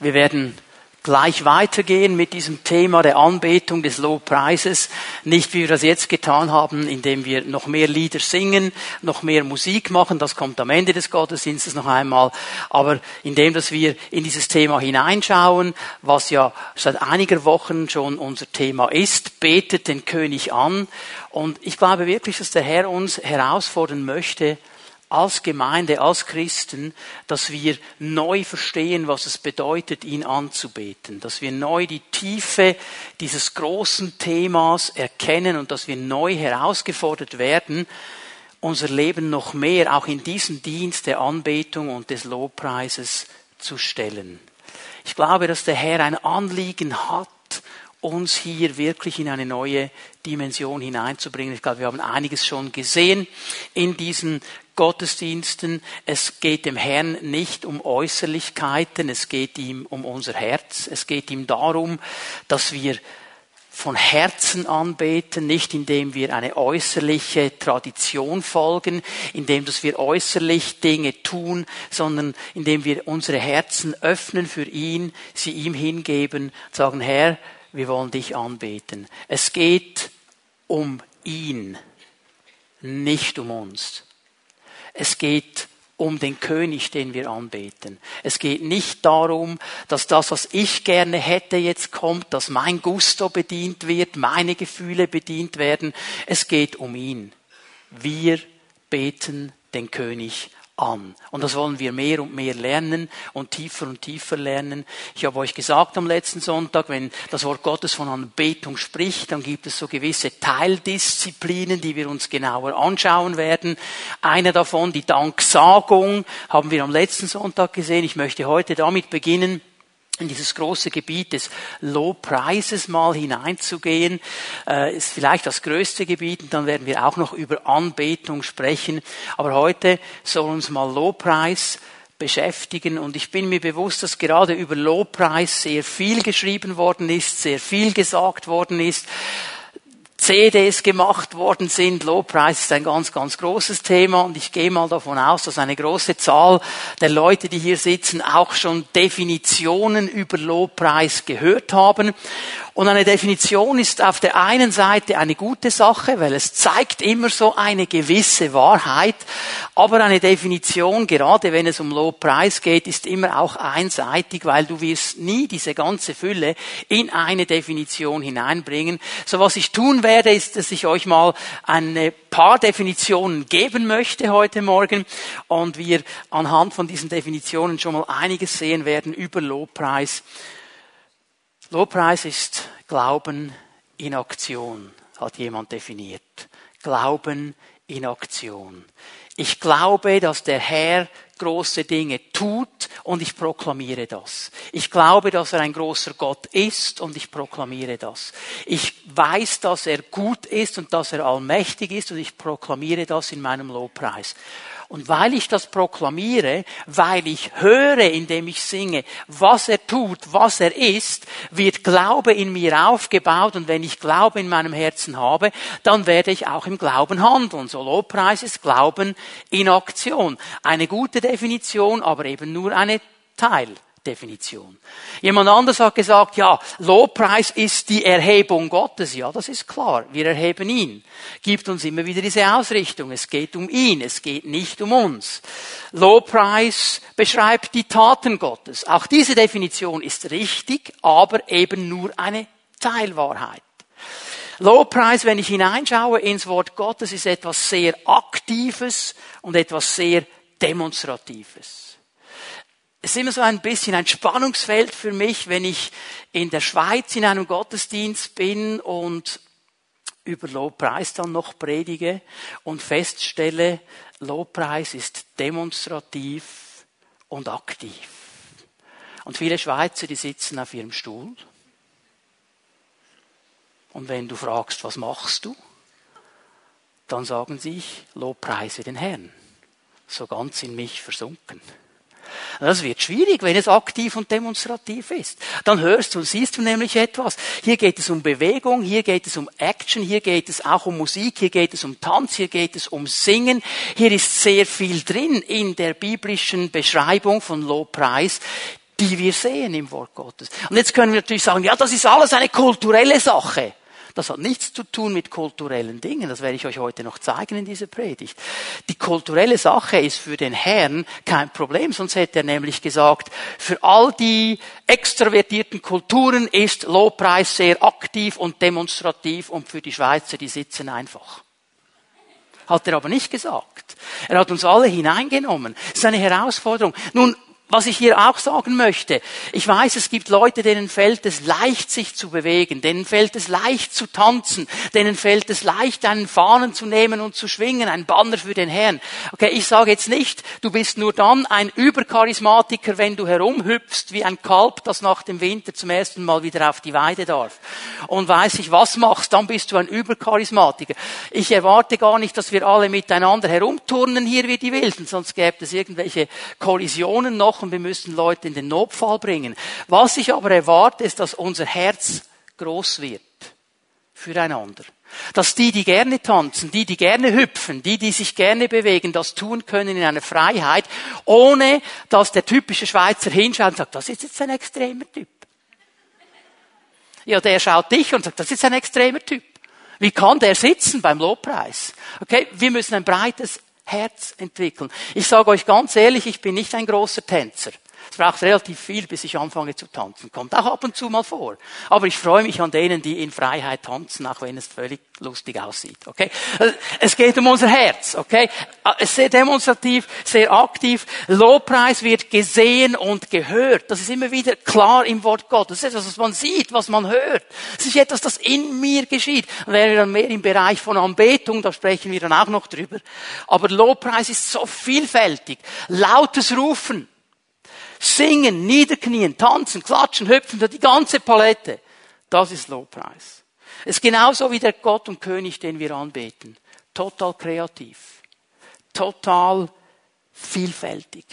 Wir werden gleich weitergehen mit diesem Thema der Anbetung des Lobpreises. Nicht wie wir das jetzt getan haben, indem wir noch mehr Lieder singen, noch mehr Musik machen, das kommt am Ende des Gottesdienstes noch einmal, aber indem, dass wir in dieses Thema hineinschauen, was ja seit einiger Wochen schon unser Thema ist, betet den König an. Und ich glaube wirklich, dass der Herr uns herausfordern möchte, als Gemeinde, als Christen, dass wir neu verstehen, was es bedeutet, ihn anzubeten, dass wir neu die Tiefe dieses großen Themas erkennen und dass wir neu herausgefordert werden, unser Leben noch mehr auch in diesen Dienst der Anbetung und des Lobpreises zu stellen. Ich glaube, dass der Herr ein Anliegen hat, uns hier wirklich in eine neue Dimension hineinzubringen. Ich glaube, wir haben einiges schon gesehen in diesen Gottesdiensten. Es geht dem Herrn nicht um Äußerlichkeiten, es geht ihm um unser Herz. Es geht ihm darum, dass wir von Herzen anbeten, nicht indem wir eine äußerliche Tradition folgen, indem dass wir äußerlich Dinge tun, sondern indem wir unsere Herzen öffnen für ihn, sie ihm hingeben, sagen, Herr, wir wollen dich anbeten. Es geht um ihn, nicht um uns. Es geht um den König, den wir anbeten. Es geht nicht darum, dass das, was ich gerne hätte, jetzt kommt, dass mein Gusto bedient wird, meine Gefühle bedient werden. Es geht um ihn. Wir beten den König an. Und das wollen wir mehr und mehr lernen und tiefer und tiefer lernen. Ich habe euch gesagt am letzten Sonntag, wenn das Wort Gottes von Anbetung spricht, dann gibt es so gewisse Teildisziplinen, die wir uns genauer anschauen werden. Eine davon, die Danksagung, haben wir am letzten Sonntag gesehen. Ich möchte heute damit beginnen in dieses große Gebiet des Lobpreises mal hineinzugehen, äh, ist vielleicht das größte Gebiet und dann werden wir auch noch über Anbetung sprechen. Aber heute soll uns mal Lobpreis beschäftigen und ich bin mir bewusst, dass gerade über Lobpreis sehr viel geschrieben worden ist, sehr viel gesagt worden ist. CDs gemacht worden sind. Lobpreis ist ein ganz, ganz großes Thema und ich gehe mal davon aus, dass eine große Zahl der Leute, die hier sitzen, auch schon Definitionen über Lobpreis gehört haben. Und eine Definition ist auf der einen Seite eine gute Sache, weil es zeigt immer so eine gewisse Wahrheit. Aber eine Definition, gerade wenn es um Lobpreis geht, ist immer auch einseitig, weil du wirst nie diese ganze Fülle in eine Definition hineinbringen. So was ich tun werde, ist, dass ich euch mal ein paar Definitionen geben möchte heute Morgen und wir anhand von diesen Definitionen schon mal einiges sehen werden über Lobpreis. Lobpreis ist Glauben in Aktion, hat jemand definiert. Glauben in Aktion. Ich glaube, dass der Herr große Dinge tut und ich proklamiere das. Ich glaube, dass er ein großer Gott ist und ich proklamiere das. Ich weiß, dass er gut ist und dass er allmächtig ist und ich proklamiere das in meinem Lobpreis. Und weil ich das proklamiere, weil ich höre, indem ich singe, was er tut, was er ist, wird Glaube in mir aufgebaut. Und wenn ich Glaube in meinem Herzen habe, dann werde ich auch im Glauben handeln. So Lobpreis ist Glauben in Aktion. Eine gute Definition, aber eben nur eine Teil. Definition. Jemand anders hat gesagt, ja, Lobpreis ist die Erhebung Gottes. Ja, das ist klar. Wir erheben ihn. Gibt uns immer wieder diese Ausrichtung. Es geht um ihn. Es geht nicht um uns. Lobpreis beschreibt die Taten Gottes. Auch diese Definition ist richtig, aber eben nur eine Teilwahrheit. Lobpreis, wenn ich hineinschaue ins Wort Gottes, ist etwas sehr Aktives und etwas sehr Demonstratives es ist immer so ein bisschen ein Spannungsfeld für mich, wenn ich in der Schweiz in einem Gottesdienst bin und über Lobpreis dann noch predige und feststelle, Lobpreis ist demonstrativ und aktiv. Und viele Schweizer, die sitzen auf ihrem Stuhl. Und wenn du fragst, was machst du? Dann sagen sie, ich Lobpreise den Herrn. So ganz in mich versunken. Das wird schwierig, wenn es aktiv und demonstrativ ist. Dann hörst du und siehst du nämlich etwas. Hier geht es um Bewegung, hier geht es um Action, hier geht es auch um Musik, hier geht es um Tanz, hier geht es um Singen. Hier ist sehr viel drin in der biblischen Beschreibung von Lobpreis. die wir sehen im Wort Gottes. Und jetzt können wir natürlich sagen, ja, das ist alles eine kulturelle Sache. Das hat nichts zu tun mit kulturellen Dingen. Das werde ich euch heute noch zeigen in dieser Predigt. Die kulturelle Sache ist für den Herrn kein Problem, sonst hätte er nämlich gesagt, für all die extravertierten Kulturen ist Lobpreis sehr aktiv und demonstrativ und für die Schweizer, die sitzen einfach. Hat er aber nicht gesagt. Er hat uns alle hineingenommen. Das ist eine Herausforderung. Nun, was ich hier auch sagen möchte, ich weiß, es gibt Leute, denen fällt es leicht, sich zu bewegen, denen fällt es leicht zu tanzen, denen fällt es leicht, einen Fahnen zu nehmen und zu schwingen, ein Banner für den Herrn. Okay, ich sage jetzt nicht, du bist nur dann ein Übercharismatiker, wenn du herumhüpfst wie ein Kalb, das nach dem Winter zum ersten Mal wieder auf die Weide darf. Und weiß ich, was machst, dann bist du ein Übercharismatiker. Ich erwarte gar nicht, dass wir alle miteinander herumturnen hier wie die Wilden, sonst gäbe es irgendwelche Kollisionen noch und wir müssen Leute in den Notfall bringen. Was ich aber erwarte, ist, dass unser Herz groß wird füreinander. Dass die, die gerne tanzen, die, die gerne hüpfen, die, die sich gerne bewegen, das tun können in einer Freiheit, ohne dass der typische Schweizer hinschaut und sagt, das ist jetzt ein extremer Typ. Ja, der schaut dich und sagt, das ist ein extremer Typ. Wie kann der sitzen beim Lobpreis? Okay, wir müssen ein breites Herz entwickeln. Ich sage euch ganz ehrlich, ich bin nicht ein großer Tänzer. Es braucht relativ viel, bis ich anfange zu tanzen. Kommt auch ab und zu mal vor. Aber ich freue mich an denen, die in Freiheit tanzen, auch wenn es völlig lustig aussieht. Okay? Es geht um unser Herz. Okay? Es ist sehr demonstrativ, sehr aktiv. Lobpreis wird gesehen und gehört. Das ist immer wieder klar im Wort Gottes. Das ist etwas, was man sieht, was man hört. Es ist etwas, das in mir geschieht. Und wären wir dann mehr im Bereich von Anbetung, da sprechen wir dann auch noch drüber. Aber Lobpreis ist so vielfältig. Lautes Rufen. Singen, niederknien, tanzen, klatschen, hüpfen, die ganze Palette. Das ist Lobpreis. Es ist genauso wie der Gott und König, den wir anbeten. Total kreativ. Total vielfältig.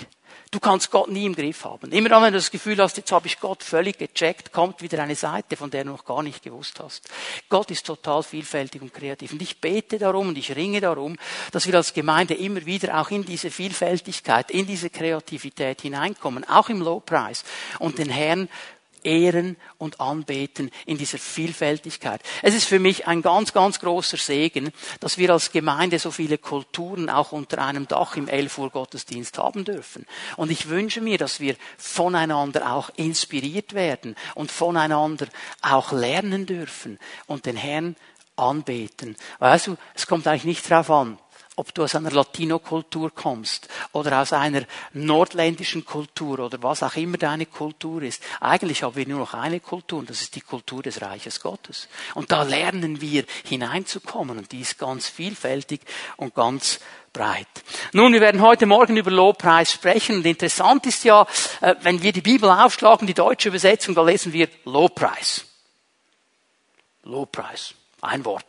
Du kannst Gott nie im Griff haben. Immer dann, wenn du das Gefühl hast, jetzt habe ich Gott völlig gecheckt, kommt wieder eine Seite, von der du noch gar nicht gewusst hast. Gott ist total vielfältig und kreativ. Und ich bete darum und ich ringe darum, dass wir als Gemeinde immer wieder auch in diese Vielfältigkeit, in diese Kreativität hineinkommen, auch im Lobpreis und den Herrn ehren und anbeten in dieser Vielfältigkeit. Es ist für mich ein ganz, ganz großer Segen, dass wir als Gemeinde so viele Kulturen auch unter einem Dach im 11 Uhr Gottesdienst haben dürfen. Und ich wünsche mir, dass wir voneinander auch inspiriert werden und voneinander auch lernen dürfen und den Herrn anbeten. Weißt du, es kommt eigentlich nicht darauf an, ob du aus einer Latino-Kultur kommst oder aus einer nordländischen Kultur oder was auch immer deine Kultur ist. Eigentlich haben wir nur noch eine Kultur und das ist die Kultur des Reiches Gottes. Und da lernen wir hineinzukommen und die ist ganz vielfältig und ganz breit. Nun, wir werden heute Morgen über Lobpreis sprechen und interessant ist ja, äh, wenn wir die Bibel aufschlagen, die deutsche Übersetzung, da lesen wir Lobpreis. Lobpreis. Ein Wort.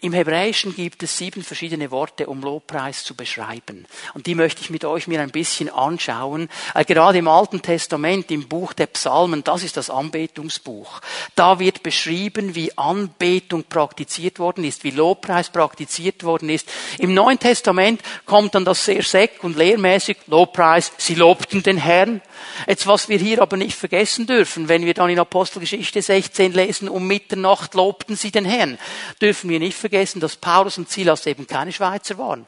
Im Hebräischen gibt es sieben verschiedene Worte, um Lobpreis zu beschreiben. Und die möchte ich mit euch mir ein bisschen anschauen. Äh, gerade im Alten Testament, im Buch der Psalmen, das ist das Anbetungsbuch. Da wird beschrieben, wie Anbetung praktiziert worden ist, wie Lobpreis praktiziert worden ist. Im Neuen Testament kommt dann das sehr sek und lehrmäßig Lobpreis. Sie lobten den Herrn. Jetzt, was wir hier aber nicht vergessen dürfen, wenn wir dann in Apostelgeschichte 16 lesen, um Mitternacht lobten sie den Herrn, dürfen wir nicht vergessen, dass Paulus und Silas eben keine Schweizer waren.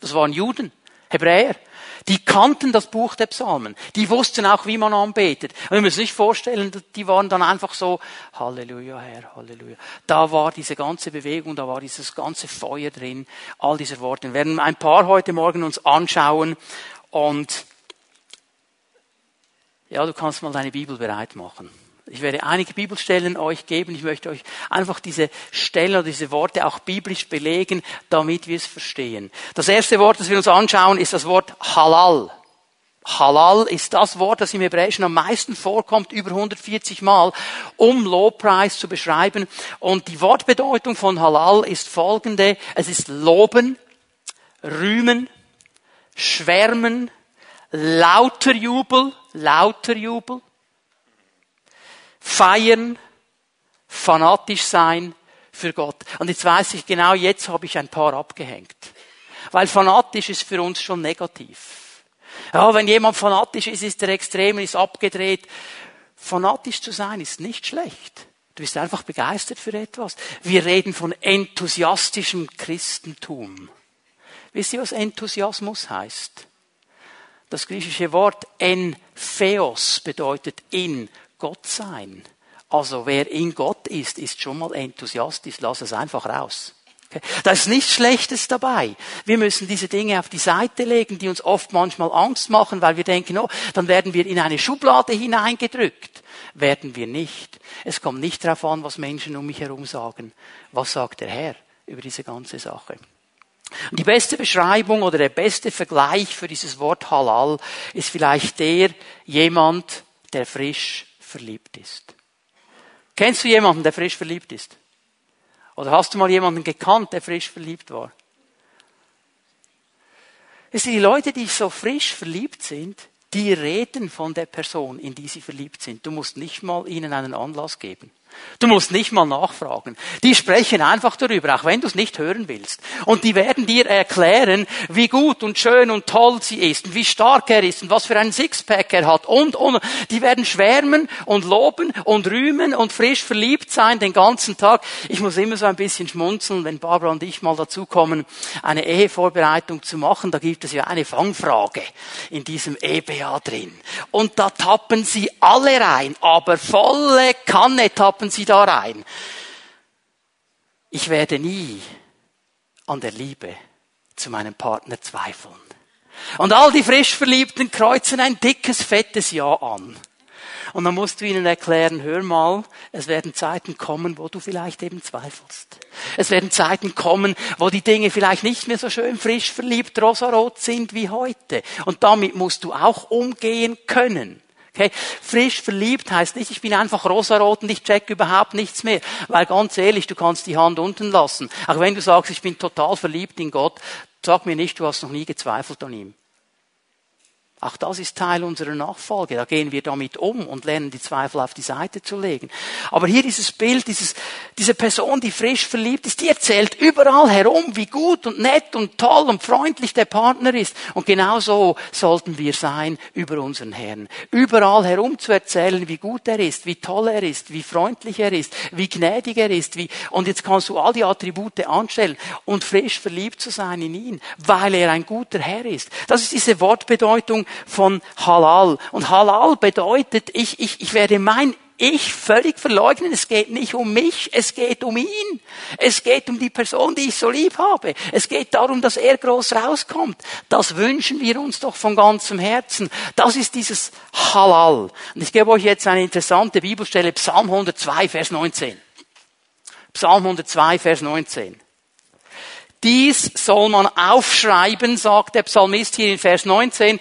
Das waren Juden, Hebräer. Die kannten das Buch der Psalmen. Die wussten auch, wie man anbetet. Und wir müssen sich vorstellen, die waren dann einfach so, Halleluja, Herr, Halleluja. Da war diese ganze Bewegung, da war dieses ganze Feuer drin, all diese Worte. Wir werden ein paar heute Morgen uns anschauen und ja, du kannst mal deine Bibel bereit machen. Ich werde einige Bibelstellen euch geben. Ich möchte euch einfach diese Stellen oder diese Worte auch biblisch belegen, damit wir es verstehen. Das erste Wort, das wir uns anschauen, ist das Wort Halal. Halal ist das Wort, das im Hebräischen am meisten vorkommt, über 140 Mal, um Lobpreis zu beschreiben. Und die Wortbedeutung von Halal ist folgende. Es ist loben, rühmen, schwärmen, lauter Jubel, lauter Jubel, feiern, fanatisch sein für Gott. Und jetzt weiß ich genau, jetzt habe ich ein paar abgehängt. Weil fanatisch ist für uns schon negativ. Ja, wenn jemand fanatisch ist, ist er extrem, ist abgedreht. Fanatisch zu sein ist nicht schlecht. Du bist einfach begeistert für etwas. Wir reden von enthusiastischem Christentum. Wisst ihr, was Enthusiasmus heißt? Das griechische Wort entheos bedeutet in Gott sein. Also wer in Gott ist, ist schon mal enthusiastisch. Lass es einfach raus. Da ist nichts Schlechtes dabei. Wir müssen diese Dinge auf die Seite legen, die uns oft manchmal Angst machen, weil wir denken, oh, dann werden wir in eine Schublade hineingedrückt. Werden wir nicht. Es kommt nicht darauf an, was Menschen um mich herum sagen. Was sagt der Herr über diese ganze Sache? Und die beste Beschreibung oder der beste Vergleich für dieses Wort Halal ist vielleicht der jemand, der frisch verliebt ist. Kennst du jemanden, der frisch verliebt ist? Oder hast du mal jemanden gekannt, der frisch verliebt war? Es sind die Leute, die so frisch verliebt sind, die reden von der Person, in die sie verliebt sind. Du musst nicht mal ihnen einen Anlass geben. Du musst nicht mal nachfragen. Die sprechen einfach darüber, auch wenn du es nicht hören willst. Und die werden dir erklären, wie gut und schön und toll sie ist und wie stark er ist und was für einen Sixpack er hat und, und. Die werden schwärmen und loben und rühmen und frisch verliebt sein den ganzen Tag. Ich muss immer so ein bisschen schmunzeln, wenn Barbara und ich mal dazu kommen, eine Ehevorbereitung zu machen. Da gibt es ja eine Fangfrage in diesem EBA drin. Und da tappen sie alle rein, aber volle Kanne tappen tappen sie da rein. Ich werde nie an der Liebe zu meinem Partner zweifeln. Und all die frisch Verliebten kreuzen ein dickes, fettes Ja an. Und dann musst du ihnen erklären, hör mal, es werden Zeiten kommen, wo du vielleicht eben zweifelst. Es werden Zeiten kommen, wo die Dinge vielleicht nicht mehr so schön frisch verliebt, rosarot sind wie heute. Und damit musst du auch umgehen können. Okay? Frisch verliebt heißt nicht, ich bin einfach rosarot und ich check überhaupt nichts mehr. Weil ganz ehrlich, du kannst die Hand unten lassen. Auch wenn du sagst, ich bin total verliebt in Gott, sag mir nicht, du hast noch nie gezweifelt an ihm. Auch das ist Teil unserer Nachfolge. Da gehen wir damit um und lernen die Zweifel auf die Seite zu legen. Aber hier dieses Bild, dieses, diese Person, die frisch verliebt ist, die erzählt überall herum, wie gut und nett und toll und freundlich der Partner ist. Und genau so sollten wir sein über unseren Herrn. Überall herum zu erzählen, wie gut er ist, wie toll er ist, wie freundlich er ist, wie gnädig er ist, wie, und jetzt kannst du all die Attribute anstellen und frisch verliebt zu sein in ihn, weil er ein guter Herr ist. Das ist diese Wortbedeutung von Halal. Und Halal bedeutet, ich, ich, ich werde mein ich völlig verleugnen. Es geht nicht um mich, es geht um ihn. Es geht um die Person, die ich so lieb habe. Es geht darum, dass er groß rauskommt. Das wünschen wir uns doch von ganzem Herzen. Das ist dieses Halal. Und ich gebe euch jetzt eine interessante Bibelstelle, Psalm 102, Vers 19. Psalm 102, Vers 19. Dies soll man aufschreiben, sagt der Psalmist hier in Vers 19.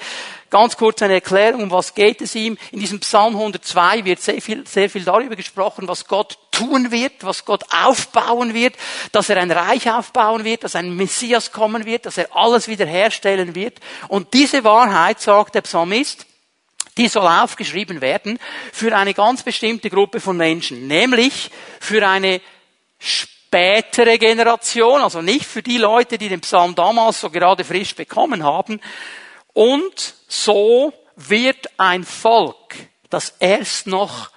Ganz kurz eine Erklärung, um was geht es ihm. In diesem Psalm 102 wird sehr viel, sehr viel darüber gesprochen, was Gott tun wird, was Gott aufbauen wird, dass er ein Reich aufbauen wird, dass ein Messias kommen wird, dass er alles wiederherstellen wird. Und diese Wahrheit, sagt der Psalmist, die soll aufgeschrieben werden für eine ganz bestimmte Gruppe von Menschen, nämlich für eine spätere Generation, also nicht für die Leute, die den Psalm damals so gerade frisch bekommen haben, und so wird ein Volk, das erst noch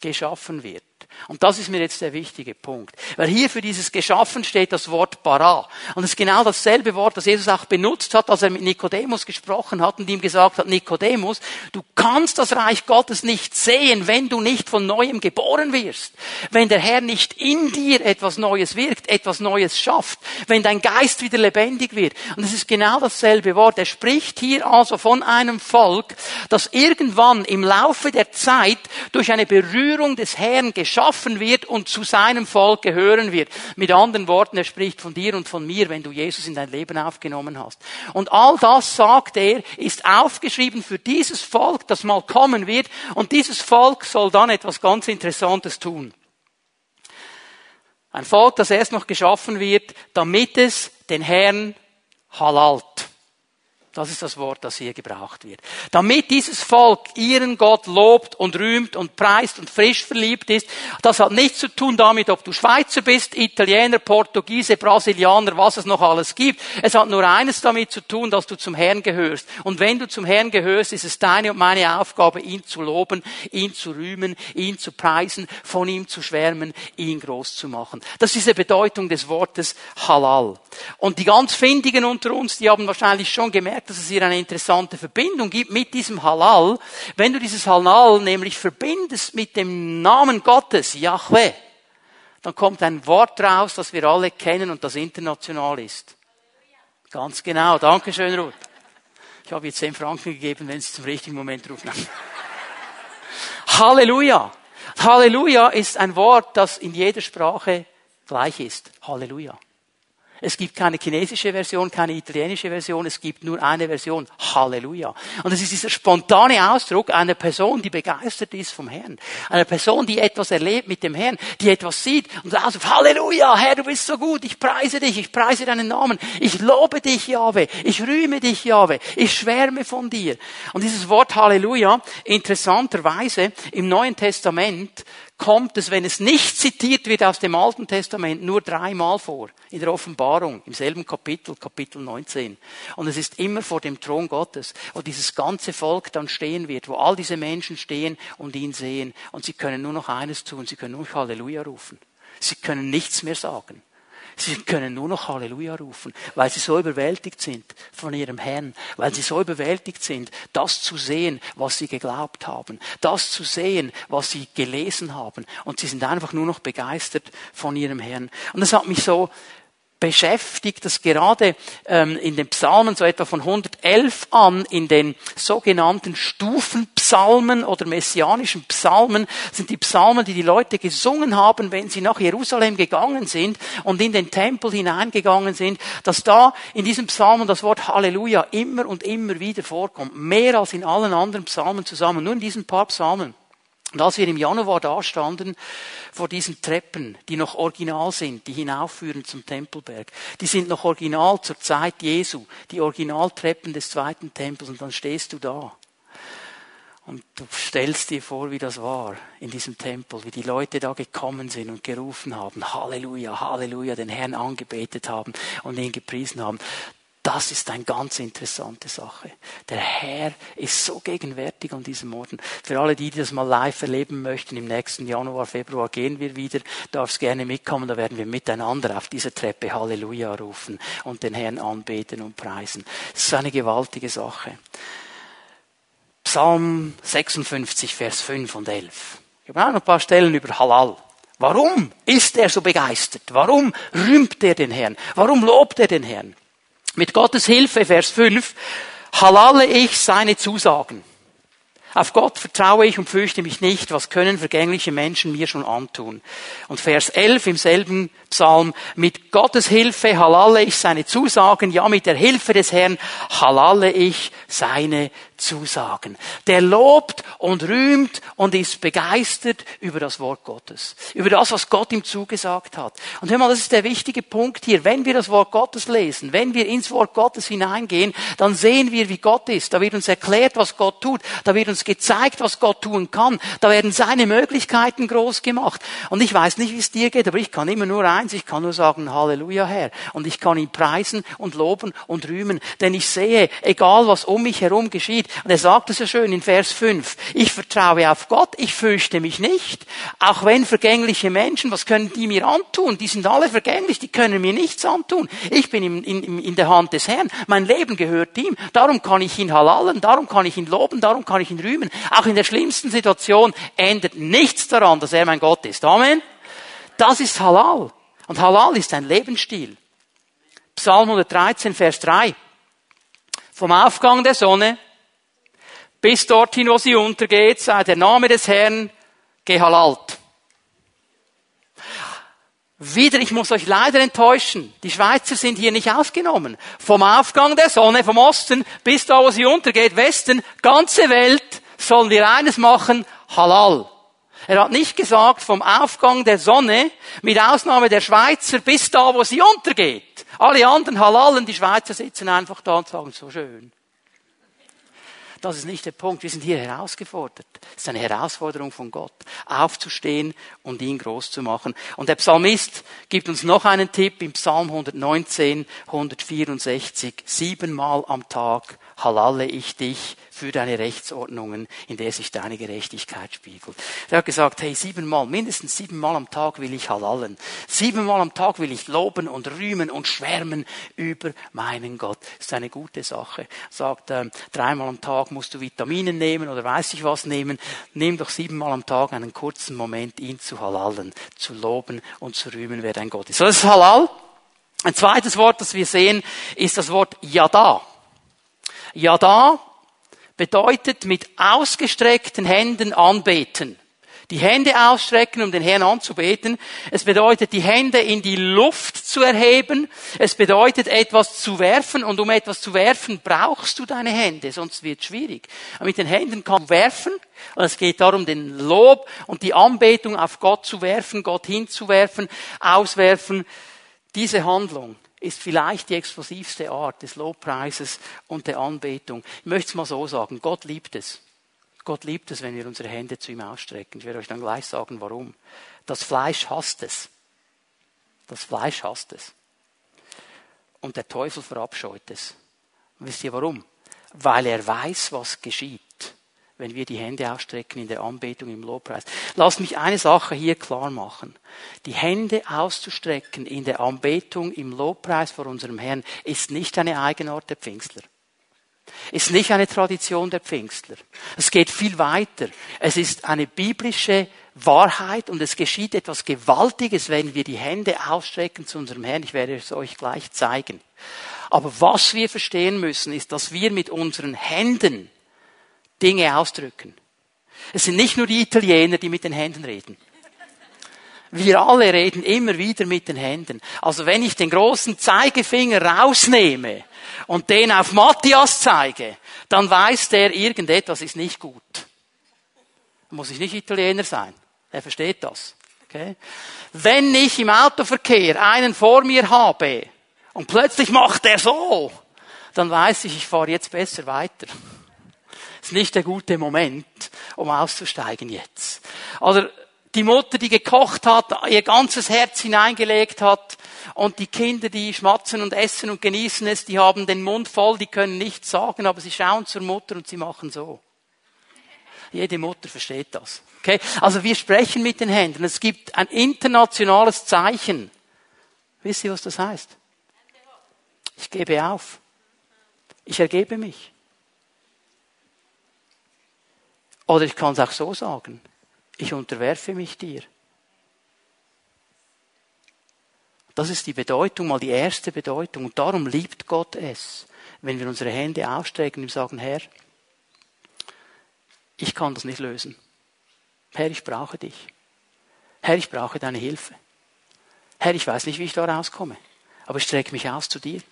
geschaffen wird. Und das ist mir jetzt der wichtige Punkt. Weil hier für dieses Geschaffen steht das Wort bara. Und es ist genau dasselbe Wort, das Jesus auch benutzt hat, als er mit Nikodemus gesprochen hat und ihm gesagt hat, Nikodemus, du kannst das Reich Gottes nicht sehen, wenn du nicht von neuem geboren wirst. Wenn der Herr nicht in dir etwas Neues wirkt, etwas Neues schafft. Wenn dein Geist wieder lebendig wird. Und es ist genau dasselbe Wort. Er spricht hier also von einem Volk, das irgendwann im Laufe der Zeit durch eine Berührung des Herrn geschaffen geschaffen wird und zu seinem Volk gehören wird. Mit anderen Worten, er spricht von dir und von mir, wenn du Jesus in dein Leben aufgenommen hast. Und all das, sagt er, ist aufgeschrieben für dieses Volk, das mal kommen wird. Und dieses Volk soll dann etwas ganz Interessantes tun. Ein Volk, das erst noch geschaffen wird, damit es den Herrn halalt. Das ist das Wort, das hier gebraucht wird. Damit dieses Volk ihren Gott lobt und rühmt und preist und frisch verliebt ist, das hat nichts zu tun damit, ob du Schweizer bist, Italiener, Portugiese, Brasilianer, was es noch alles gibt. Es hat nur eines damit zu tun, dass du zum Herrn gehörst. Und wenn du zum Herrn gehörst, ist es deine und meine Aufgabe, ihn zu loben, ihn zu rühmen, ihn zu preisen, von ihm zu schwärmen, ihn groß zu machen. Das ist die Bedeutung des Wortes Halal. Und die ganz Findigen unter uns, die haben wahrscheinlich schon gemerkt, gemerkt, dass es hier eine interessante Verbindung gibt mit diesem Halal. Wenn du dieses Halal nämlich verbindest mit dem Namen Gottes, Yahweh, dann kommt ein Wort raus, das wir alle kennen und das international ist. Ganz genau. Dankeschön, Ruth. Ich habe jetzt 10 Franken gegeben, wenn Sie zum richtigen Moment rufen. Halleluja. Halleluja ist ein Wort, das in jeder Sprache gleich ist. Halleluja. Es gibt keine chinesische Version, keine italienische Version, es gibt nur eine Version. Halleluja. Und es ist dieser spontane Ausdruck einer Person, die begeistert ist vom Herrn. Einer Person, die etwas erlebt mit dem Herrn, die etwas sieht und sagt, Halleluja, Herr, du bist so gut, ich preise dich, ich preise deinen Namen, ich lobe dich, Jahwe, ich rühme dich, Jahwe, ich schwärme von dir. Und dieses Wort Halleluja, interessanterweise, im Neuen Testament kommt es, wenn es nicht zitiert wird aus dem Alten Testament, nur dreimal vor. In der Offenbarung, im selben Kapitel, Kapitel 19. Und es ist immer vor dem Thron Gottes, wo dieses ganze Volk dann stehen wird, wo all diese Menschen stehen und ihn sehen. Und sie können nur noch eines tun, sie können nur noch Halleluja rufen. Sie können nichts mehr sagen. Sie können nur noch Halleluja rufen, weil sie so überwältigt sind von ihrem Herrn, weil sie so überwältigt sind, das zu sehen, was sie geglaubt haben, das zu sehen, was sie gelesen haben. Und sie sind einfach nur noch begeistert von ihrem Herrn. Und das hat mich so beschäftigt, dass gerade ähm, in den Psalmen so etwa von 111 an in den sogenannten Stufenpsalmen oder messianischen Psalmen sind die Psalmen, die die Leute gesungen haben, wenn sie nach Jerusalem gegangen sind und in den Tempel hineingegangen sind, dass da in diesem Psalmen das Wort Halleluja immer und immer wieder vorkommt, mehr als in allen anderen Psalmen zusammen, nur in diesen paar Psalmen. Und als wir im Januar da standen, vor diesen Treppen, die noch original sind, die hinaufführen zum Tempelberg, die sind noch original zur Zeit Jesu, die Originaltreppen des zweiten Tempels, und dann stehst du da. Und du stellst dir vor, wie das war in diesem Tempel, wie die Leute da gekommen sind und gerufen haben, Halleluja, Halleluja, den Herrn angebetet haben und ihn gepriesen haben. Das ist eine ganz interessante Sache. Der Herr ist so gegenwärtig an diesem Morgen. Für alle die, die das mal live erleben möchten, im nächsten Januar, Februar gehen wir wieder, darfst gerne mitkommen, da werden wir miteinander auf dieser Treppe Halleluja rufen und den Herrn anbeten und preisen. Das ist eine gewaltige Sache. Psalm 56, Vers 5 und 11. Ich habe auch noch ein paar Stellen über Halal. Warum ist er so begeistert? Warum rühmt er den Herrn? Warum lobt er den Herrn? Mit Gottes Hilfe, Vers 5, halale ich seine Zusagen. Auf Gott vertraue ich und fürchte mich nicht, was können vergängliche Menschen mir schon antun. Und Vers 11 im selben Psalm, mit Gottes Hilfe halale ich seine Zusagen, ja mit der Hilfe des Herrn halale ich seine Zusagen. Der lobt und rühmt und ist begeistert über das Wort Gottes. Über das, was Gott ihm zugesagt hat. Und hör mal, das ist der wichtige Punkt hier. Wenn wir das Wort Gottes lesen, wenn wir ins Wort Gottes hineingehen, dann sehen wir, wie Gott ist. Da wird uns erklärt, was Gott tut. Da wird uns gezeigt, was Gott tun kann. Da werden seine Möglichkeiten groß gemacht. Und ich weiß nicht, wie es dir geht, aber ich kann immer nur eins. Ich kann nur sagen, Halleluja, Herr. Und ich kann ihn preisen und loben und rühmen. Denn ich sehe, egal was um mich herum geschieht, und er sagt es ja schön in Vers 5. Ich vertraue auf Gott, ich fürchte mich nicht. Auch wenn vergängliche Menschen, was können die mir antun? Die sind alle vergänglich, die können mir nichts antun. Ich bin in, in, in der Hand des Herrn. Mein Leben gehört ihm. Darum kann ich ihn halalen, darum kann ich ihn loben, darum kann ich ihn rühmen. Auch in der schlimmsten Situation ändert nichts daran, dass er mein Gott ist. Amen. Das ist Halal. Und Halal ist ein Lebensstil. Psalm 113, Vers 3. Vom Aufgang der Sonne bis dorthin, wo sie untergeht, sei der Name des Herrn gehalalt. Wieder, ich muss euch leider enttäuschen, die Schweizer sind hier nicht aufgenommen. Vom Aufgang der Sonne, vom Osten bis da, wo sie untergeht, Westen, ganze Welt, sollen wir eines machen, halal. Er hat nicht gesagt, vom Aufgang der Sonne, mit Ausnahme der Schweizer, bis da, wo sie untergeht. Alle anderen Halalen, die Schweizer sitzen einfach da und sagen, so schön. Das ist nicht der Punkt. Wir sind hier herausgefordert. Es ist eine Herausforderung von Gott, aufzustehen und ihn groß zu machen. Und der Psalmist gibt uns noch einen Tipp im Psalm 119, 164. Siebenmal am Tag halalle ich dich für deine Rechtsordnungen, in der sich deine Gerechtigkeit spiegelt. Er hat gesagt, hey, siebenmal, mindestens siebenmal am Tag will ich halallen. Siebenmal am Tag will ich loben und rühmen und schwärmen über meinen Gott. Das ist eine gute Sache. Sagt, äh, dreimal am Tag musst du Vitamine nehmen oder weiß ich was nehmen. Nimm doch siebenmal am Tag einen kurzen Moment, ihn zu halallen, zu loben und zu rühmen, wer dein Gott ist. So, das ist Halal. Ein zweites Wort, das wir sehen, ist das Wort Yada. Yada bedeutet mit ausgestreckten Händen anbeten. Die Hände ausstrecken, um den Herrn anzubeten. Es bedeutet, die Hände in die Luft zu erheben. Es bedeutet, etwas zu werfen. Und um etwas zu werfen, brauchst du deine Hände, sonst wird es schwierig. Mit den Händen kann man werfen. Und es geht darum, den Lob und die Anbetung auf Gott zu werfen, Gott hinzuwerfen, auswerfen. Diese Handlung ist vielleicht die explosivste Art des Lobpreises und der Anbetung. Ich möchte es mal so sagen, Gott liebt es. Gott liebt es, wenn wir unsere Hände zu ihm ausstrecken. Ich werde euch dann gleich sagen, warum. Das Fleisch hasst es. Das Fleisch hasst es. Und der Teufel verabscheut es. Und wisst ihr warum? Weil er weiß, was geschieht wenn wir die Hände ausstrecken in der Anbetung, im Lobpreis. Lass mich eine Sache hier klar machen. Die Hände auszustrecken in der Anbetung, im Lobpreis vor unserem Herrn, ist nicht eine Eigenart der Pfingstler. Ist nicht eine Tradition der Pfingstler. Es geht viel weiter. Es ist eine biblische Wahrheit und es geschieht etwas Gewaltiges, wenn wir die Hände ausstrecken zu unserem Herrn. Ich werde es euch gleich zeigen. Aber was wir verstehen müssen, ist, dass wir mit unseren Händen Dinge ausdrücken. Es sind nicht nur die Italiener, die mit den Händen reden. Wir alle reden immer wieder mit den Händen. Also wenn ich den großen Zeigefinger rausnehme und den auf Matthias zeige, dann weiß der, irgendetwas ist nicht gut. Muss ich nicht Italiener sein. Er versteht das. Okay? Wenn ich im Autoverkehr einen vor mir habe und plötzlich macht er so, dann weiß ich, ich fahre jetzt besser weiter ist nicht der gute Moment, um auszusteigen jetzt. Oder die Mutter, die gekocht hat, ihr ganzes Herz hineingelegt hat, und die Kinder, die schmatzen und essen und genießen es, die haben den Mund voll, die können nichts sagen, aber sie schauen zur Mutter und sie machen so. Jede Mutter versteht das. Okay? Also wir sprechen mit den Händen. Es gibt ein internationales Zeichen. Wisst ihr, was das heißt? Ich gebe auf. Ich ergebe mich. Oder ich kann es auch so sagen. Ich unterwerfe mich dir. Das ist die Bedeutung, mal die erste Bedeutung. Und darum liebt Gott es, wenn wir unsere Hände ausstrecken und sagen, Herr, ich kann das nicht lösen. Herr, ich brauche dich. Herr, ich brauche deine Hilfe. Herr, ich weiß nicht, wie ich da rauskomme, aber ich strecke mich aus zu dir.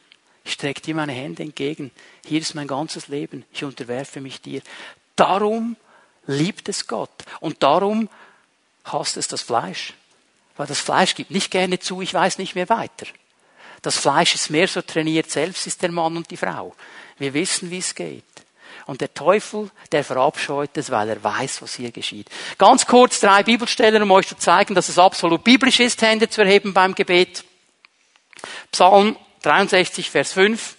Ich strecke dir meine Hände entgegen. Hier ist mein ganzes Leben. Ich unterwerfe mich dir. Darum liebt es Gott. Und darum hasst es das Fleisch. Weil das Fleisch gibt nicht gerne zu, ich weiß nicht mehr weiter. Das Fleisch ist mehr so trainiert, selbst ist der Mann und die Frau. Wir wissen, wie es geht. Und der Teufel, der verabscheut es, weil er weiß, was hier geschieht. Ganz kurz drei Bibelstellen, um euch zu zeigen, dass es absolut biblisch ist, Hände zu erheben beim Gebet. Psalm 63, Vers 5.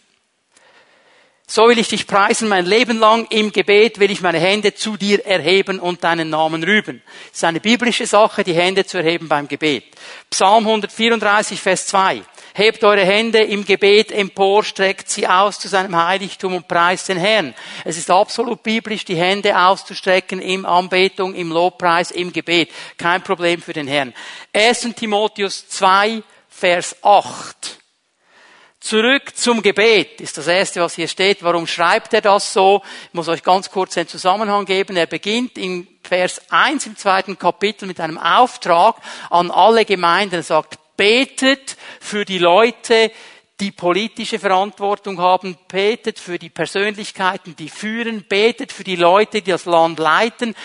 So will ich dich preisen mein Leben lang. Im Gebet will ich meine Hände zu dir erheben und deinen Namen rüben. Es ist eine biblische Sache, die Hände zu erheben beim Gebet. Psalm 134, Vers 2. Hebt eure Hände im Gebet empor, streckt sie aus zu seinem Heiligtum und preist den Herrn. Es ist absolut biblisch, die Hände auszustrecken im Anbetung, im Lobpreis, im Gebet. Kein Problem für den Herrn. 1. Timotheus 2, Vers 8. Zurück zum Gebet ist das erste, was hier steht. Warum schreibt er das so? Ich muss euch ganz kurz den Zusammenhang geben. Er beginnt in Vers 1 im zweiten Kapitel mit einem Auftrag an alle Gemeinden. Er sagt, betet für die Leute, die politische Verantwortung haben, betet für die Persönlichkeiten, die führen, betet für die Leute, die das Land leiten,